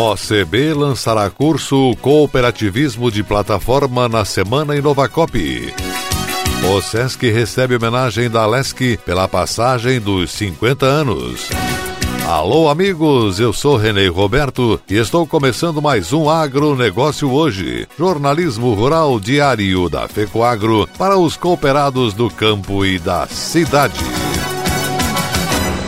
OCB lançará curso Cooperativismo de Plataforma na Semana Inovacop. O SESC recebe homenagem da LESC pela passagem dos 50 anos. Alô, amigos, eu sou Renê Roberto e estou começando mais um Agronegócio hoje. Jornalismo rural diário da FECOAGro para os cooperados do campo e da cidade.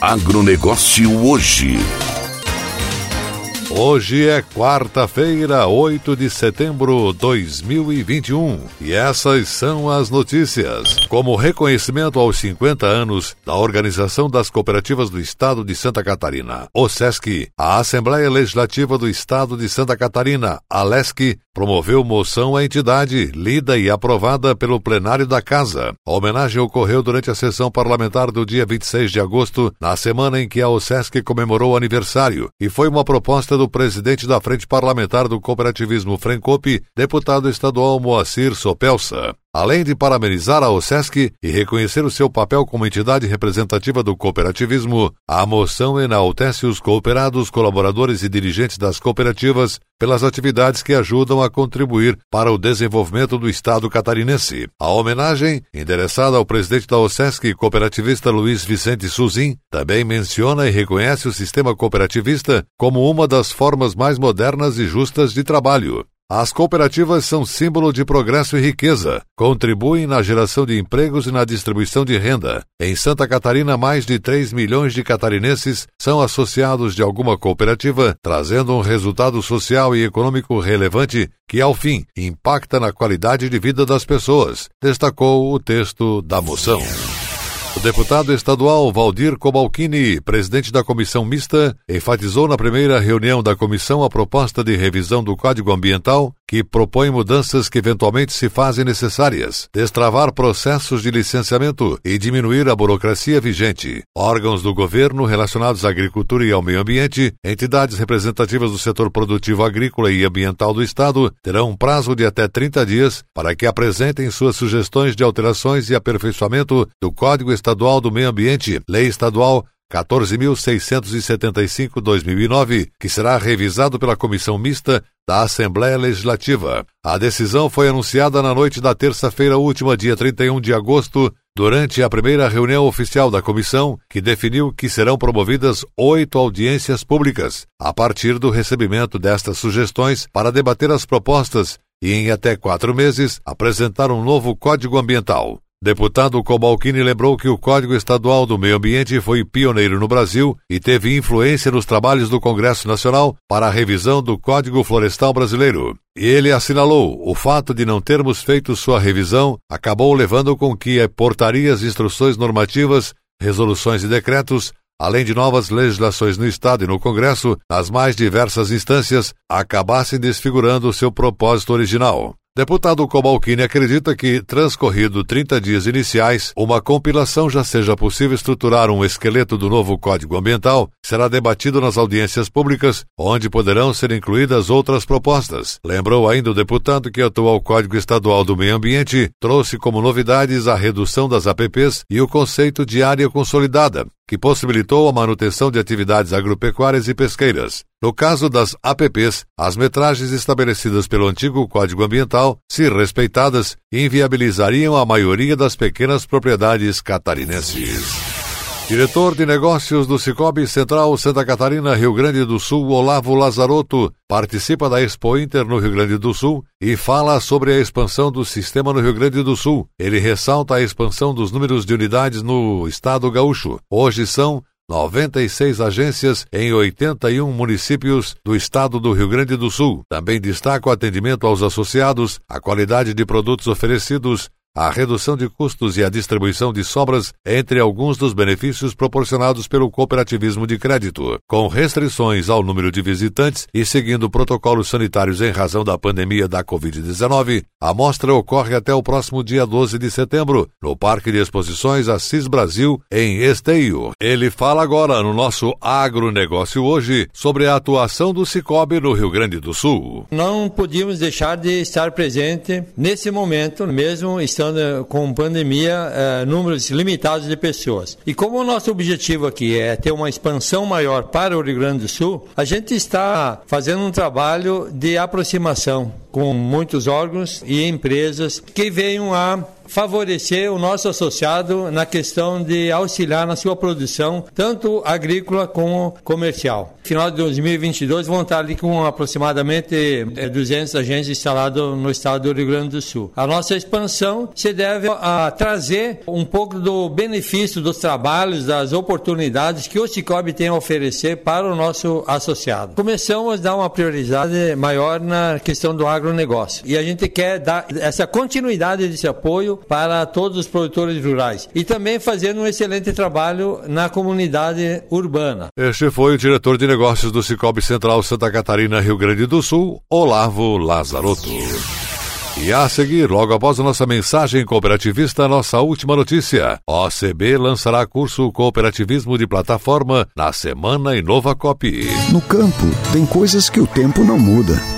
Agronegócio hoje. Hoje é quarta-feira, 8 de setembro de 2021, e essas são as notícias. Como reconhecimento aos 50 anos da Organização das Cooperativas do Estado de Santa Catarina, o SESC, a Assembleia Legislativa do Estado de Santa Catarina, a LESC, promoveu moção à entidade, lida e aprovada pelo plenário da Casa. A homenagem ocorreu durante a sessão parlamentar do dia 26 de agosto, na semana em que a OSESC comemorou o aniversário, e foi uma proposta do presidente da Frente Parlamentar do Cooperativismo Frencope, deputado estadual Moacir Sopelsa. Além de parabenizar a OSESC e reconhecer o seu papel como entidade representativa do cooperativismo, a moção enaltece os cooperados, colaboradores e dirigentes das cooperativas pelas atividades que ajudam a contribuir para o desenvolvimento do Estado catarinense. A homenagem, endereçada ao presidente da OSESC, cooperativista Luiz Vicente Suzin, também menciona e reconhece o sistema cooperativista como uma das formas mais modernas e justas de trabalho. As cooperativas são símbolo de progresso e riqueza, contribuem na geração de empregos e na distribuição de renda. Em Santa Catarina, mais de 3 milhões de catarinenses são associados de alguma cooperativa, trazendo um resultado social e econômico relevante que, ao fim, impacta na qualidade de vida das pessoas, destacou o texto da moção. O deputado estadual Valdir Cobalcini, presidente da comissão mista, enfatizou na primeira reunião da comissão a proposta de revisão do Código Ambiental, que propõe mudanças que eventualmente se fazem necessárias, destravar processos de licenciamento e diminuir a burocracia vigente. Órgãos do governo relacionados à agricultura e ao meio ambiente, entidades representativas do setor produtivo agrícola e ambiental do Estado terão um prazo de até 30 dias para que apresentem suas sugestões de alterações e aperfeiçoamento do Código Estadual do Meio Ambiente, Lei Estadual 14.675-2009, que será revisado pela Comissão Mista da Assembleia Legislativa. A decisão foi anunciada na noite da terça-feira última, dia 31 de agosto, durante a primeira reunião oficial da comissão, que definiu que serão promovidas oito audiências públicas, a partir do recebimento destas sugestões para debater as propostas e, em até quatro meses, apresentar um novo Código Ambiental. Deputado Cobalcini lembrou que o Código Estadual do Meio Ambiente foi pioneiro no Brasil e teve influência nos trabalhos do Congresso Nacional para a revisão do Código Florestal Brasileiro. E ele assinalou o fato de não termos feito sua revisão acabou levando com que portarias, instruções normativas, resoluções e decretos além de novas legislações no Estado e no Congresso, nas mais diversas instâncias, acabassem desfigurando seu propósito original. Deputado Cobalcini acredita que, transcorrido 30 dias iniciais, uma compilação já seja possível estruturar um esqueleto do novo Código Ambiental, será debatido nas audiências públicas, onde poderão ser incluídas outras propostas. Lembrou ainda o deputado que o atual Código Estadual do Meio Ambiente trouxe como novidades a redução das APPs e o conceito de área consolidada, que possibilitou a manutenção de atividades agropecuárias e pesqueiras. No caso das APPs, as metragens estabelecidas pelo antigo Código Ambiental, se respeitadas, inviabilizariam a maioria das pequenas propriedades catarinenses. Diretor de Negócios do Cicobi Central Santa Catarina, Rio Grande do Sul, Olavo Lazarotto, participa da Expo Inter no Rio Grande do Sul e fala sobre a expansão do sistema no Rio Grande do Sul. Ele ressalta a expansão dos números de unidades no estado gaúcho. Hoje são 96 agências em 81 municípios do estado do Rio Grande do Sul. Também destaca o atendimento aos associados, a qualidade de produtos oferecidos, a redução de custos e a distribuição de sobras entre alguns dos benefícios proporcionados pelo cooperativismo de crédito, com restrições ao número de visitantes e seguindo protocolos sanitários em razão da pandemia da Covid-19. A mostra ocorre até o próximo dia 12 de setembro, no Parque de Exposições Assis Brasil, em Esteio. Ele fala agora no nosso agronegócio hoje sobre a atuação do Cicobi no Rio Grande do Sul. Não podíamos deixar de estar presente nesse momento, mesmo estando com pandemia é, números limitados de pessoas. E como o nosso objetivo aqui é ter uma expansão maior para o Rio Grande do Sul, a gente está fazendo um trabalho de aproximação com muitos órgãos e empresas que venham a favorecer o nosso associado na questão de auxiliar na sua produção, tanto agrícola como comercial. Final de 2022 vão estar ali com aproximadamente 200 eh, agentes instalados no estado do Rio Grande do Sul. A nossa expansão se deve a trazer um pouco do benefício dos trabalhos, das oportunidades que o Cicobi tem a oferecer para o nosso associado. Começamos a dar uma prioridade maior na questão do agronegócio e a gente quer dar essa continuidade desse apoio para todos os produtores rurais e também fazendo um excelente trabalho na comunidade urbana. Este foi o diretor de negócios do Cicobi Central Santa Catarina, Rio Grande do Sul, Olavo Lazarotto. E a seguir, logo após a nossa mensagem cooperativista, nossa última notícia. OCB lançará curso Cooperativismo de Plataforma na Semana Inova Cop. No campo, tem coisas que o tempo não muda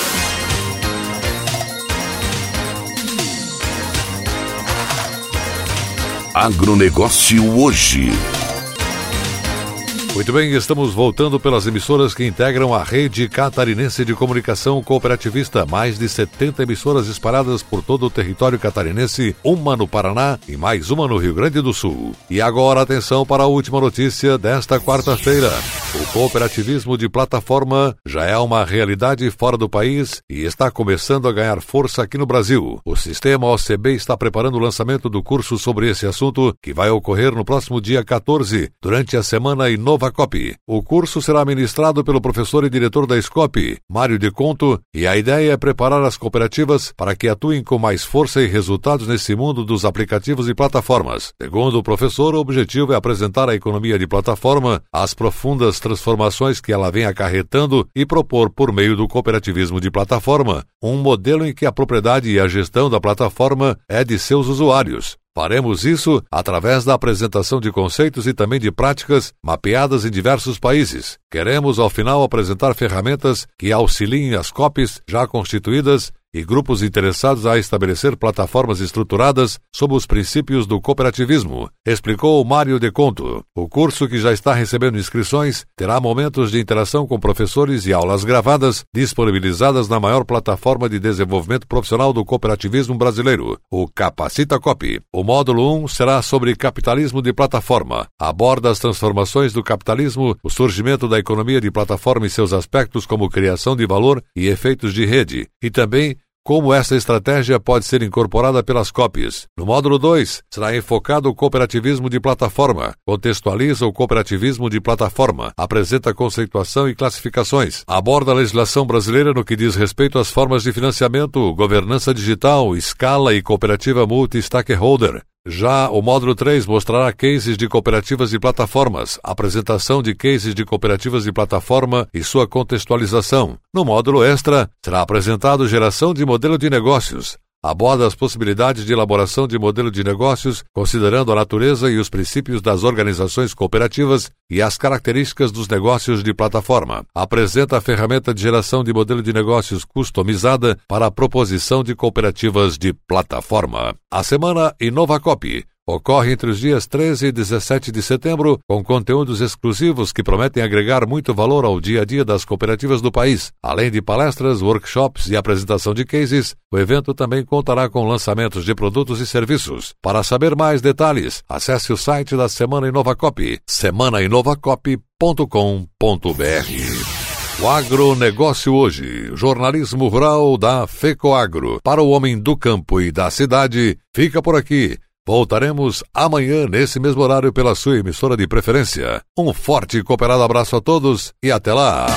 Agronegócio hoje. Muito bem, estamos voltando pelas emissoras que integram a rede catarinense de comunicação cooperativista. Mais de 70 emissoras espalhadas por todo o território catarinense, uma no Paraná e mais uma no Rio Grande do Sul. E agora atenção para a última notícia desta quarta-feira. O cooperativismo de plataforma já é uma realidade fora do país e está começando a ganhar força aqui no Brasil. O sistema OCB está preparando o lançamento do curso sobre esse assunto, que vai ocorrer no próximo dia 14, durante a semana Inovacop. O curso será ministrado pelo professor e diretor da SCOP, Mário de Conto, e a ideia é preparar as cooperativas para que atuem com mais força e resultados nesse mundo dos aplicativos e plataformas. Segundo o professor, o objetivo é apresentar a economia de plataforma, as profundas transformações que ela vem acarretando e propor, por meio do cooperativismo de plataforma, um modelo em que a propriedade e a gestão da plataforma é de seus usuários. Faremos isso através da apresentação de conceitos e também de práticas mapeadas em diversos países. Queremos, ao final, apresentar ferramentas que auxiliem as COPs já constituídas e grupos interessados a estabelecer plataformas estruturadas sob os princípios do cooperativismo, explicou Mário de Conto. O curso, que já está recebendo inscrições, terá momentos de interação com professores e aulas gravadas disponibilizadas na maior plataforma de desenvolvimento profissional do cooperativismo brasileiro, o Capacita Cop. O módulo 1 será sobre capitalismo de plataforma. Aborda as transformações do capitalismo, o surgimento da economia de plataforma e seus aspectos como criação de valor e efeitos de rede, e também como essa estratégia pode ser incorporada pelas COPs. No módulo 2, será enfocado o cooperativismo de plataforma, contextualiza o cooperativismo de plataforma, apresenta conceituação e classificações, aborda a legislação brasileira no que diz respeito às formas de financiamento, governança digital, escala e cooperativa multi-stakeholder, já o módulo 3 mostrará cases de cooperativas de plataformas, apresentação de cases de cooperativas de plataforma e sua contextualização. No módulo extra, será apresentado geração de modelo de negócios, aborda as possibilidades de elaboração de modelo de negócios, considerando a natureza e os princípios das organizações cooperativas e as características dos negócios de plataforma. Apresenta a ferramenta de geração de modelo de negócios customizada para a proposição de cooperativas de plataforma. A semana InovaCop ocorre entre os dias 13 e 17 de setembro, com conteúdos exclusivos que prometem agregar muito valor ao dia a dia das cooperativas do país. Além de palestras, workshops e apresentação de cases, o evento também contará com lançamentos de produtos e serviços. Para saber mais detalhes, acesse o site da Semana Inovacop, semanaInovacop.com.br. O agronegócio hoje, jornalismo rural da FECOAGro. Para o homem do campo e da cidade, fica por aqui. Voltaremos amanhã nesse mesmo horário pela sua emissora de preferência. Um forte e cooperado abraço a todos e até lá!